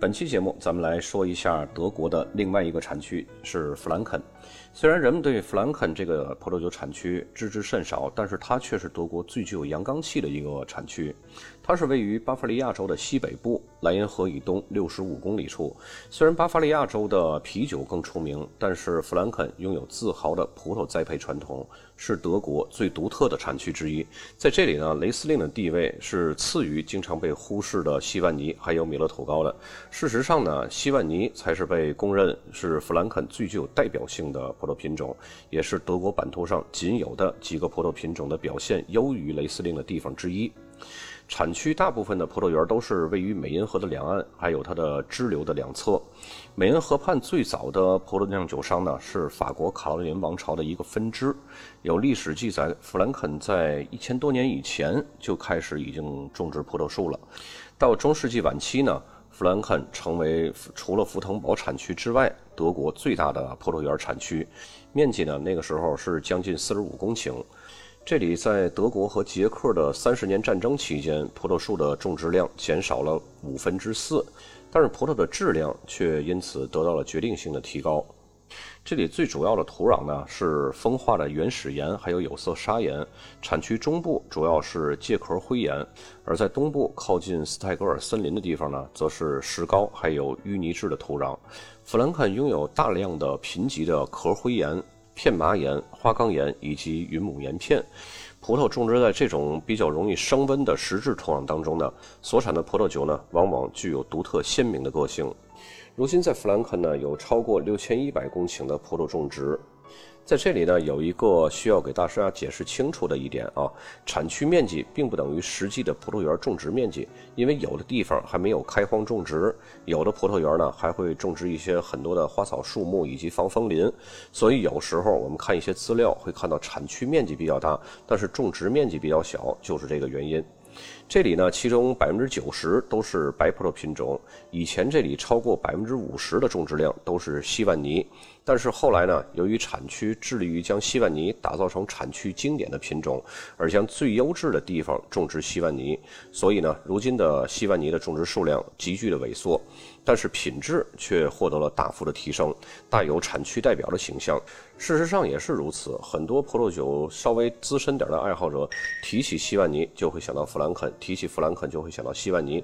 本期节目，咱们来说一下德国的另外一个产区是弗兰肯。虽然人们对弗兰肯这个葡萄酒产区知之甚少，但是它却是德国最具有阳刚气的一个产区。它是位于巴伐利亚州的西北部，莱茵河以东六十五公里处。虽然巴伐利亚州的啤酒更出名，但是弗兰肯拥有自豪的葡萄栽培传统，是德国最独特的产区之一。在这里呢，雷司令的地位是次于经常被忽视的西万尼还有米勒土高的。事实上呢，西万尼才是被公认是弗兰肯最具有代表性的葡萄品种，也是德国版图上仅有的几个葡萄品种的表现优于雷司令的地方之一。产区大部分的葡萄园都是位于美因河的两岸，还有它的支流的两侧。美因河畔最早的葡萄酿酒商呢，是法国卡罗琳王朝的一个分支。有历史记载，弗兰肯在一千多年以前就开始已经种植葡萄树了。到中世纪晚期呢。弗兰肯成为除了福腾堡产区之外，德国最大的葡萄园产区，面积呢那个时候是将近四十五公顷。这里在德国和捷克的三十年战争期间，葡萄树的种植量减少了五分之四，但是葡萄的质量却因此得到了决定性的提高。这里最主要的土壤呢是风化的原始岩，还有有色砂岩。产区中部主要是介壳灰岩，而在东部靠近斯泰格尔森林的地方呢，则是石膏还有淤泥质的土壤。弗兰肯拥有大量的贫瘠的壳灰岩、片麻岩、花岗岩以及云母岩片。葡萄种植在这种比较容易升温的实质土壤当中呢，所产的葡萄酒呢，往往具有独特鲜明的个性。如今在弗兰肯呢，有超过六千一百公顷的葡萄种植。在这里呢，有一个需要给大家解释清楚的一点啊，产区面积并不等于实际的葡萄园种植面积，因为有的地方还没有开荒种植，有的葡萄园呢还会种植一些很多的花草树木以及防风林，所以有时候我们看一些资料会看到产区面积比较大，但是种植面积比较小，就是这个原因。这里呢，其中百分之九十都是白葡萄品种。以前这里超过百分之五十的种植量都是西万尼，但是后来呢，由于产区致力于将西万尼打造成产区经典的品种，而将最优质的地方种植西万尼，所以呢，如今的西万尼的种植数量急剧的萎缩。但是品质却获得了大幅的提升，大有产区代表的形象。事实上也是如此，很多葡萄酒稍微资深点的爱好者提起西万尼就会想到弗兰肯，提起弗兰肯就会想到西万尼，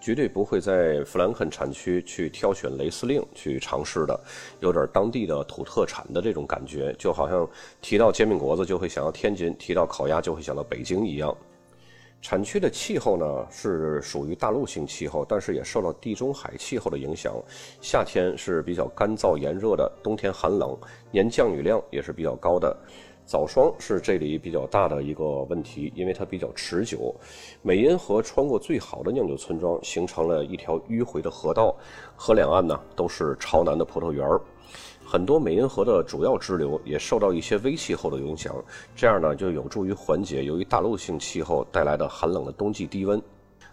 绝对不会在弗兰肯产区去挑选雷司令去尝试的，有点当地的土特产的这种感觉，就好像提到煎饼果子就会想到天津，提到烤鸭就会想到北京一样。产区的气候呢是属于大陆性气候，但是也受到地中海气候的影响。夏天是比较干燥炎热的，冬天寒冷，年降雨量也是比较高的。早霜是这里比较大的一个问题，因为它比较持久。美因河穿过最好的酿酒村庄，形成了一条迂回的河道，河两岸呢都是朝南的葡萄园儿。很多美因河的主要支流也受到一些微气候的影响，这样呢就有助于缓解由于大陆性气候带来的寒冷的冬季低温。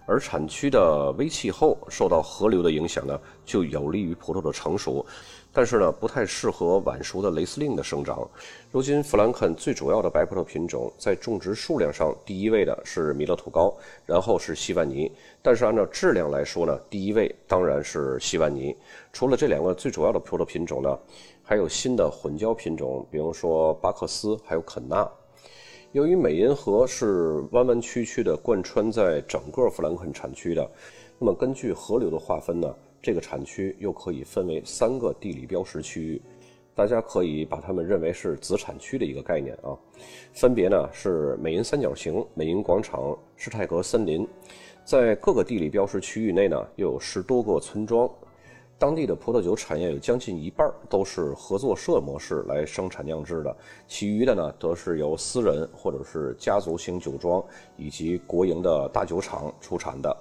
而产区的微气候受到河流的影响呢，就有利于葡萄的成熟，但是呢不太适合晚熟的雷司令的生长。如今弗兰肯最主要的白葡萄品种在种植数量上，第一位的是米勒土高，然后是西万尼。但是按照质量来说呢，第一位当然是西万尼。除了这两个最主要的葡萄品种呢，还有新的混交品种，比如说巴克斯，还有肯纳。由于美因河是弯弯曲曲的贯穿在整个弗兰肯产区的，那么根据河流的划分呢，这个产区又可以分为三个地理标识区域，大家可以把它们认为是子产区的一个概念啊，分别呢是美因三角形、美因广场、施泰格森林，在各个地理标识区域内呢，又有十多个村庄。当地的葡萄酒产业有将近一半都是合作社模式来生产酿制的，其余的呢，则是由私人或者是家族型酒庄以及国营的大酒厂出产的。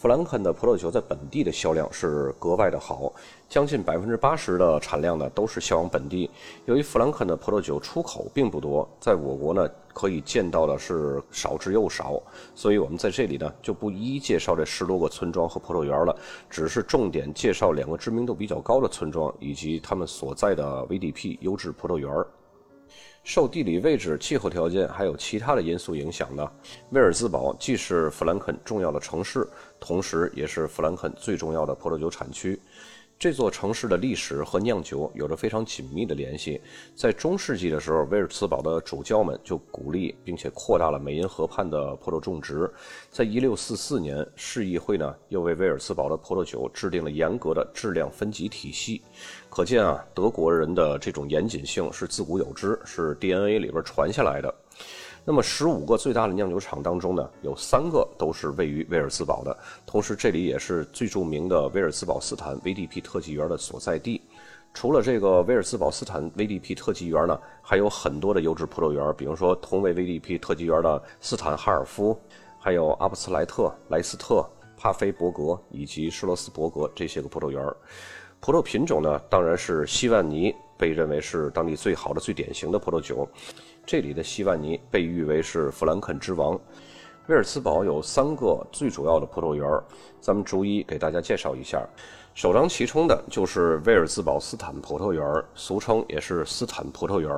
弗兰肯的葡萄酒在本地的销量是格外的好，将近百分之八十的产量呢都是销往本地。由于弗兰肯的葡萄酒出口并不多，在我国呢可以见到的是少之又少，所以我们在这里呢就不一一介绍这十多个村庄和葡萄园了，只是重点介绍两个知名度比较高的村庄以及他们所在的 VDP 优质葡萄园。受地理位置、气候条件还有其他的因素影响呢，威尔兹堡既是弗兰肯重要的城市，同时也是弗兰肯最重要的葡萄酒产区。这座城市的历史和酿酒有着非常紧密的联系。在中世纪的时候，威尔茨堡的主教们就鼓励并且扩大了美因河畔的葡萄种植。在1644年，市议会呢又为威尔茨堡的葡萄酒制定了严格的质量分级体系。可见啊，德国人的这种严谨性是自古有之，是 DNA 里边传下来的。那么，十五个最大的酿酒厂当中呢，有三个都是位于威尔斯堡的，同时这里也是最著名的威尔斯堡斯坦 VDP 特级园的所在地。除了这个威尔斯堡斯坦 VDP 特级园呢，还有很多的优质葡萄园，比如说同为 VDP 特级园的斯坦哈尔夫，还有阿布斯莱特、莱斯特、帕菲伯格以及施罗斯伯格这些个葡萄园。葡萄品种呢，当然是西万尼，被认为是当地最好的、最典型的葡萄酒。这里的西万尼被誉为是弗兰肯之王。威尔茨堡有三个最主要的葡萄园，咱们逐一给大家介绍一下。首当其冲的就是威尔茨堡斯坦葡萄园，俗称也是斯坦葡萄园。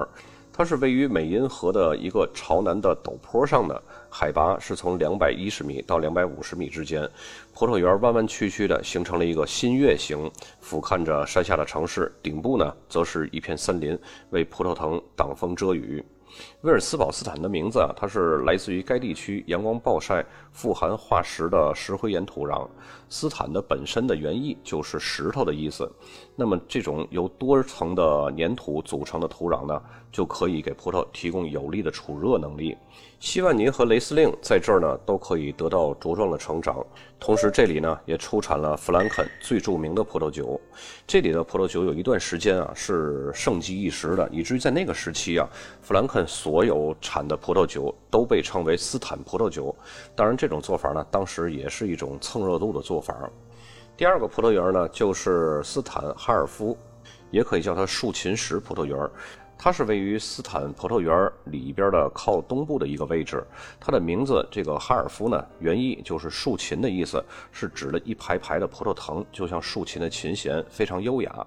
它是位于美因河的一个朝南的陡坡上的，海拔是从两百一十米到两百五十米之间。葡萄园弯弯曲曲的，形成了一个新月形，俯瞰着山下的城市。顶部呢，则是一片森林，为葡萄藤挡风遮雨。威尔斯堡斯坦的名字啊，它是来自于该地区阳光暴晒、富含化石的石灰岩土壤。斯坦的本身的原意就是石头的意思。那么这种由多层的粘土组成的土壤呢，就可以给葡萄提供有力的储热能力。希万尼和雷司令在这儿呢，都可以得到茁壮的成长。同时，这里呢也出产了弗兰肯最著名的葡萄酒。这里的葡萄酒有一段时间啊是盛极一时的，以至于在那个时期啊，弗兰肯所有产的葡萄酒都被称为斯坦葡萄酒。当然，这种做法呢，当时也是一种蹭热度的做法。第二个葡萄园呢，就是斯坦哈尔夫，也可以叫它竖琴石葡萄园。它是位于斯坦葡萄园里边的靠东部的一个位置。它的名字这个哈尔夫呢，原意就是竖琴的意思，是指了一排排的葡萄藤，就像竖琴的琴弦，非常优雅。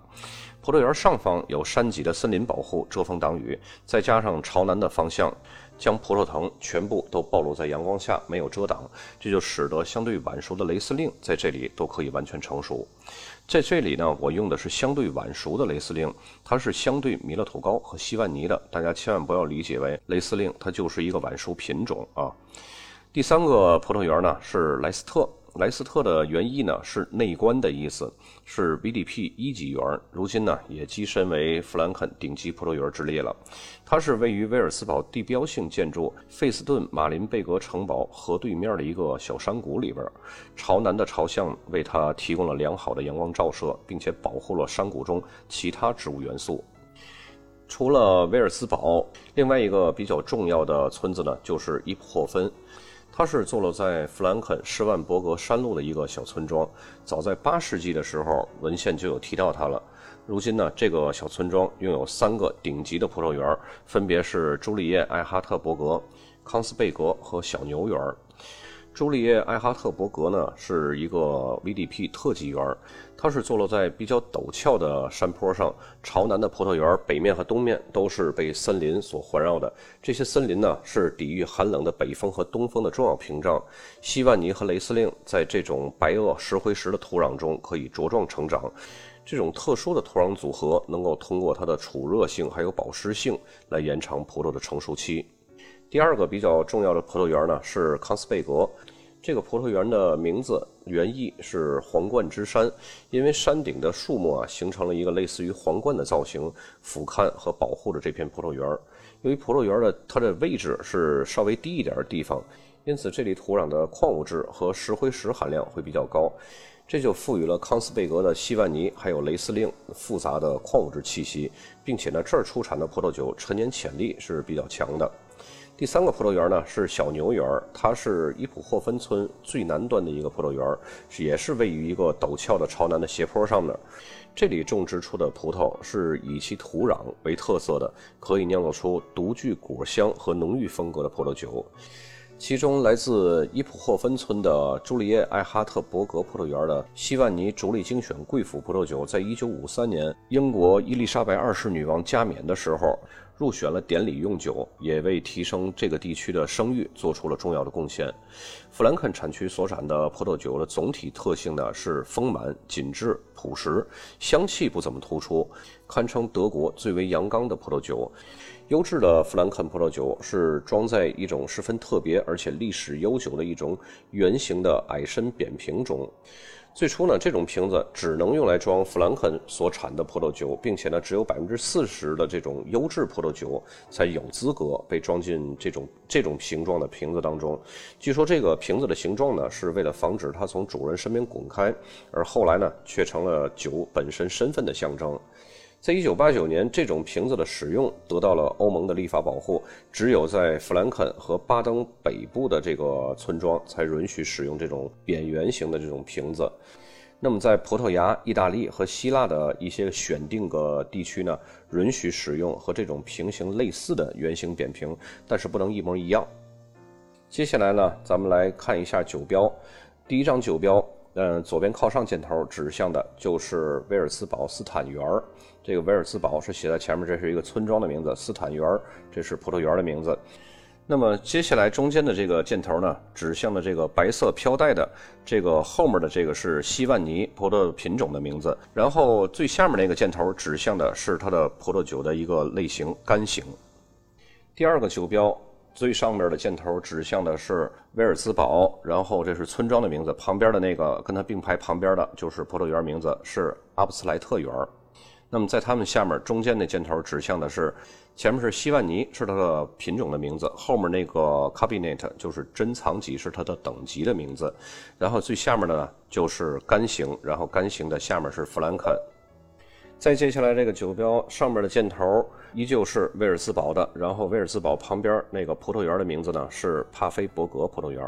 葡萄园上方有山脊的森林保护，遮风挡雨，再加上朝南的方向，将葡萄藤全部都暴露在阳光下，没有遮挡，这就使得相对晚熟的雷司令在这里都可以完全成熟。在这里呢，我用的是相对晚熟的雷司令，它是相对米勒土高和西万尼的，大家千万不要理解为雷司令它就是一个晚熟品种啊。第三个葡萄园呢是莱斯特。莱斯特的原意呢是内观的意思，是 VDP 一级园，如今呢也跻身为弗兰肯顶级葡萄园之列了。它是位于威尔斯堡地标性建筑费斯顿马林贝格城堡河对面的一个小山谷里边，朝南的朝向为它提供了良好的阳光照射，并且保护了山谷中其他植物元素。除了威尔斯堡，另外一个比较重要的村子呢就是伊普霍芬。它是坐落在弗兰肯施万伯格山路的一个小村庄。早在八世纪的时候，文献就有提到它了。如今呢，这个小村庄拥有三个顶级的葡萄园，分别是朱丽叶·艾哈特伯格、康斯贝格和小牛园。朱丽叶·艾哈特伯格呢是一个 VDP 特级园，它是坐落在比较陡峭的山坡上，朝南的葡萄园北面和东面都是被森林所环绕的。这些森林呢是抵御寒冷的北风和东风的重要屏障。西万尼和雷司令在这种白垩石灰石的土壤中可以茁壮成长。这种特殊的土壤组合能够通过它的储热性还有保湿性来延长葡萄的成熟期。第二个比较重要的葡萄园呢是康斯贝格，这个葡萄园的名字原意是皇冠之山，因为山顶的树木啊形成了一个类似于皇冠的造型，俯瞰和保护着这片葡萄园。由于葡萄园的它的位置是稍微低一点的地方，因此这里土壤的矿物质和石灰石含量会比较高，这就赋予了康斯贝格的西万尼还有雷司令复杂的矿物质气息，并且呢这儿出产的葡萄酒陈年潜力是比较强的。第三个葡萄园呢是小牛园，它是伊普霍芬村最南端的一个葡萄园，也是位于一个陡峭的朝南的斜坡上面。这里种植出的葡萄是以其土壤为特色的，可以酿造出独具果香和浓郁风格的葡萄酒。其中，来自伊普霍芬村的朱丽叶·艾哈特伯格葡萄园的希万尼竹里精选贵腐葡萄酒，在一九五三年英国伊丽莎白二世女王加冕的时候。入选了典礼用酒，也为提升这个地区的声誉做出了重要的贡献。弗兰肯产区所产的葡萄酒的总体特性呢是丰满、紧致、朴实，香气不怎么突出，堪称德国最为阳刚的葡萄酒。优质的弗兰肯葡萄酒是装在一种十分特别而且历史悠久的一种圆形的矮身扁瓶中。最初呢，这种瓶子只能用来装弗兰肯所产的葡萄酒，并且呢，只有百分之四十的这种优质葡萄酒才有资格被装进这种这种形状的瓶子当中。据说这个瓶子的形状呢，是为了防止它从主人身边滚开，而后来呢，却成了酒本身身份的象征。在一九八九年，这种瓶子的使用得到了欧盟的立法保护，只有在弗兰肯和巴登北部的这个村庄才允许使用这种扁圆形的这种瓶子。那么，在葡萄牙、意大利和希腊的一些选定个地区呢，允许使用和这种瓶形类似的圆形扁瓶，但是不能一模一样。接下来呢，咱们来看一下酒标。第一张酒标，嗯，左边靠上箭头指向的就是威尔斯堡斯坦园儿。这个维尔兹堡是写在前面，这是一个村庄的名字。斯坦园这是葡萄园的名字。那么接下来中间的这个箭头呢，指向的这个白色飘带的这个后面的这个是西万尼葡萄品种的名字。然后最下面那个箭头指向的是它的葡萄酒的一个类型干型。第二个酒标最上面的箭头指向的是威尔兹堡，然后这是村庄的名字。旁边的那个跟它并排旁边的就是葡萄园名字是阿布斯莱特园。那么在它们下面中间那箭头指向的是，前面是希万尼是它的品种的名字，后面那个 cabinet 就是珍藏级是它的等级的名字，然后最下面的呢就是干型，然后干型的下面是弗兰肯。再接下来这个酒标上面的箭头依旧是威尔斯堡的，然后威尔斯堡旁边那个葡萄园的名字呢是帕菲伯格葡萄园，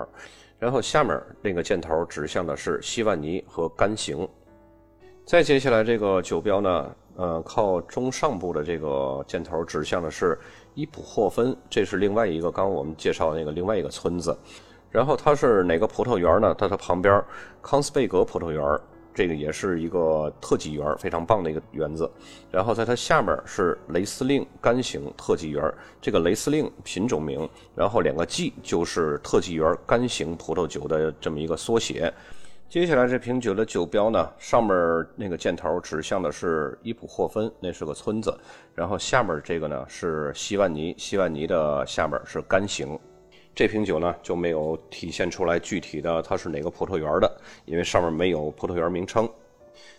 然后下面那个箭头指向的是希万尼和干型。再接下来这个酒标呢？呃，靠中上部的这个箭头指向的是伊普霍芬，这是另外一个刚我们介绍那个另外一个村子。然后它是哪个葡萄园呢？在它旁边康斯贝格葡萄园，这个也是一个特级园，非常棒的一个园子。然后在它下面是雷司令干型特级园，这个雷司令品种名，然后两个 G 就是特级园干型葡萄酒的这么一个缩写。接下来这瓶酒的酒标呢，上面那个箭头指向的是伊普霍芬，那是个村子。然后下面这个呢是希万尼，希万尼的下面是干型。这瓶酒呢就没有体现出来具体的它是哪个葡萄园的，因为上面没有葡萄园名称。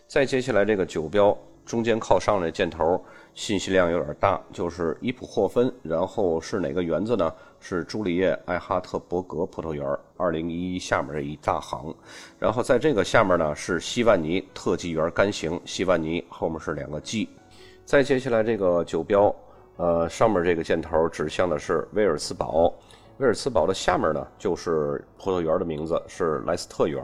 再接下来这个酒标。中间靠上的箭头信息量有点大，就是伊普霍芬，然后是哪个园子呢？是朱丽叶·艾哈特伯格葡萄园，二零一一下面这一大行，然后在这个下面呢是希万尼特级园干型，希万尼后面是两个 G，再接下来这个酒标，呃，上面这个箭头指向的是威尔茨堡，威尔茨堡的下面呢就是葡萄园的名字是莱斯特园。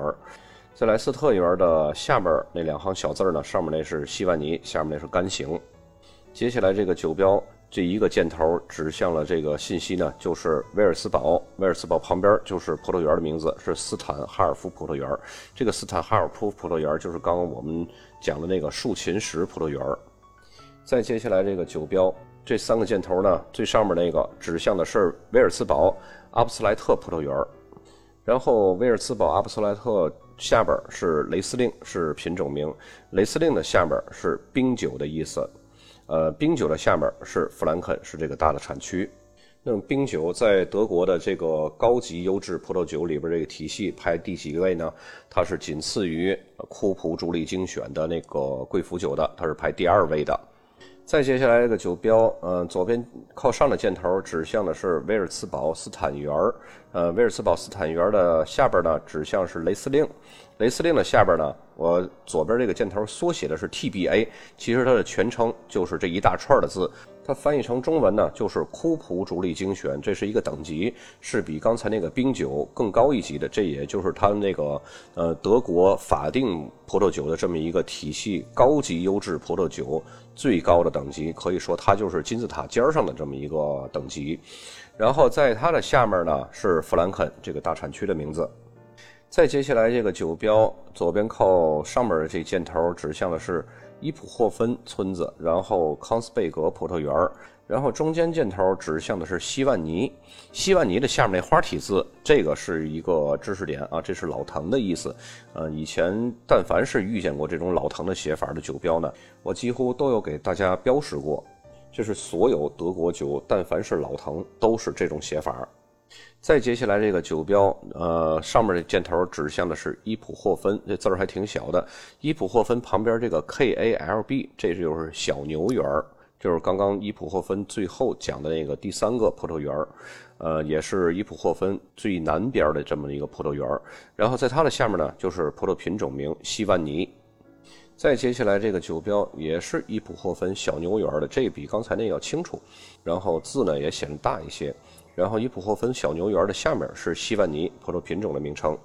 在莱斯特园的下边那两行小字呢，上面那是希万尼，下面那是干型。接下来这个酒标这一个箭头指向了这个信息呢，就是威尔斯堡。威尔斯堡旁边就是葡萄园的名字是斯坦哈尔夫葡萄园。这个斯坦哈尔夫葡萄园就是刚刚我们讲的那个竖琴石葡萄园。再接下来这个酒标这三个箭头呢，最上面那个指向的是威尔斯堡阿布斯莱特葡萄园。然后威尔茨堡阿布斯莱特。下边是雷司令，是品种名。雷司令的下边是冰酒的意思。呃，冰酒的下面是弗兰肯，是这个大的产区。那么冰酒在德国的这个高级优质葡萄酒里边这个体系排第几位呢？它是仅次于库普主力精选的那个贵腐酒的，它是排第二位的。再接下来这个酒标，嗯，左边靠上的箭头指向的是威尔茨堡斯坦园儿，呃，威尔茨堡斯坦园儿的下边呢指向是雷司令，雷司令的下边呢，我左边这个箭头缩写的是 TBA，其实它的全称就是这一大串的字。它翻译成中文呢，就是库普竹力精选，这是一个等级，是比刚才那个冰酒更高一级的。这也就是它那个呃德国法定葡萄酒的这么一个体系，高级优质葡萄酒最高的等级，可以说它就是金字塔尖上的这么一个等级。然后在它的下面呢是弗兰肯这个大产区的名字。再接下来这个酒标左边靠上面的这箭头指向的是。伊普霍芬村子，然后康斯贝格葡萄园儿然后中间箭头指向的是西万尼。西万尼的下面那花体字，这个是一个知识点啊，这是老藤的意思。呃，以前但凡是遇见过这种老藤的写法的酒标呢，我几乎都有给大家标识过。这是所有德国酒，但凡是老藤都是这种写法。再接下来这个酒标，呃，上面的箭头指向的是伊普霍芬，这字儿还挺小的。伊普霍芬旁边这个 K A L B，这就是小牛园就是刚刚伊普霍芬最后讲的那个第三个葡萄园儿呃，也是伊普霍芬最南边的这么一个葡萄园儿然后在它的下面呢，就是葡萄品种名西万尼。再接下来这个酒标也是伊普霍芬小牛园的，这比刚才那要清楚，然后字呢也显得大一些。然后伊普霍芬小牛园的下面是西万尼葡萄品种的名称。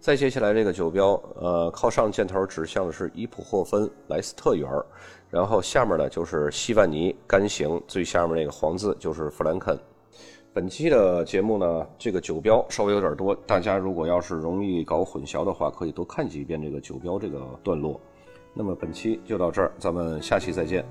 再接下来这个酒标，呃，靠上箭头指向的是伊普霍芬莱斯特园，然后下面呢就是西万尼干型，最下面那个黄字就是弗兰肯。本期的节目呢，这个酒标稍微有点多，大家如果要是容易搞混淆的话，可以多看几遍这个酒标这个段落。那么本期就到这儿，咱们下期再见。